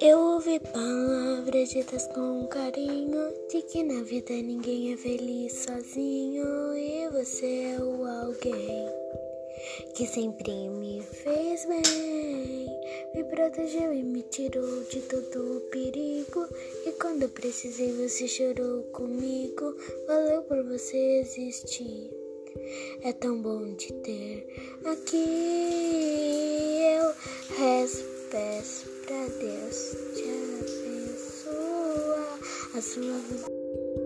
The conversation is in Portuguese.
Eu ouvi palavras ditas com carinho de que na vida ninguém é feliz sozinho e você é o alguém que sempre me fez bem, me protegeu e me tirou de todo o perigo. E quando precisei, você chorou comigo. Valeu por você existir. É tão bom te ter aqui. Peço pra Deus te abençoar a sua vida.